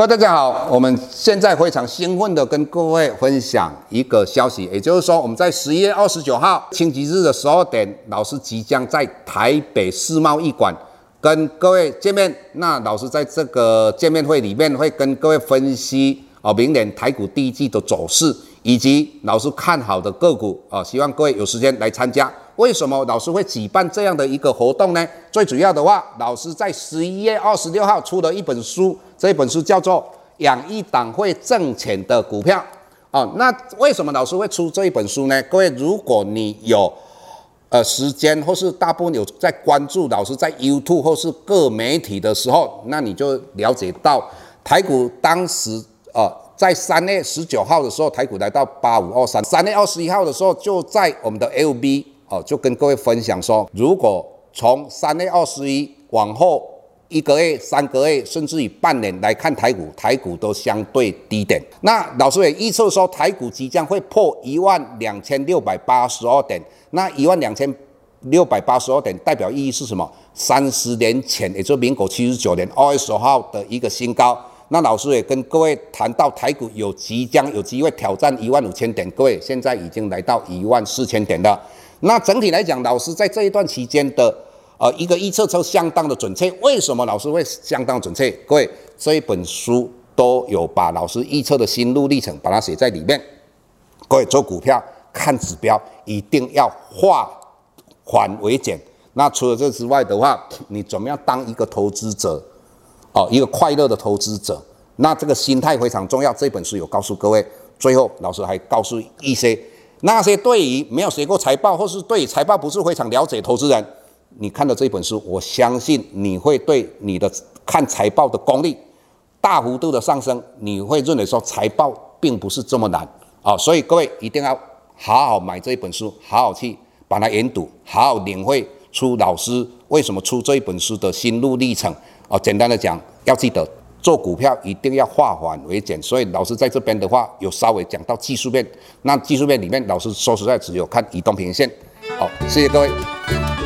各位大家好，我们现在非常兴奋的跟各位分享一个消息，也就是说，我们在十一月二十九号星期日的十二点，老师即将在台北世贸易馆跟各位见面。那老师在这个见面会里面会跟各位分析哦，明年台股第一季的走势，以及老师看好的个股啊，希望各位有时间来参加。为什么老师会举办这样的一个活动呢？最主要的话，老师在十一月二十六号出了一本书，这本书叫做《养一档会挣钱的股票》哦。那为什么老师会出这一本书呢？各位，如果你有呃时间，或是大部分有在关注老师在 YouTube 或是各媒体的时候，那你就了解到台股当时呃在三月十九号的时候，台股来到八五二三，三月二十一号的时候就在我们的 LB。哦，就跟各位分享说，如果从三月二十一往后一个月、三个月，甚至于半年来看台股，台股都相对低点。那老师也预测说，台股即将会破一万两千六百八十二点。那一万两千六百八十二点代表意义是什么？三十年前，也就是民国七十九年二月十号的一个新高。那老师也跟各位谈到台股有即将有机会挑战一万五千点，各位现在已经来到一万四千点了。那整体来讲，老师在这一段期间的呃一个预测都相当的准确。为什么老师会相当准确？各位，这一本书都有把老师预测的心路历程把它写在里面。各位做股票看指标一定要化繁为简。那除了这之外的话，你怎么样当一个投资者？哦，一个快乐的投资者。那这个心态非常重要。这本书有告诉各位。最后，老师还告诉一些。那些对于没有学过财报，或是对财报不是非常了解投资人，你看到这本书，我相信你会对你的看财报的功力大幅度的上升。你会认为说财报并不是这么难啊，所以各位一定要好好买这一本书，好好去把它研读，好好领会出老师为什么出这一本书的心路历程啊。简单的讲，要记得。做股票一定要化繁为简，所以老师在这边的话有稍微讲到技术面。那技术面里面，老师说实在只有看移动平均线。好，谢谢各位。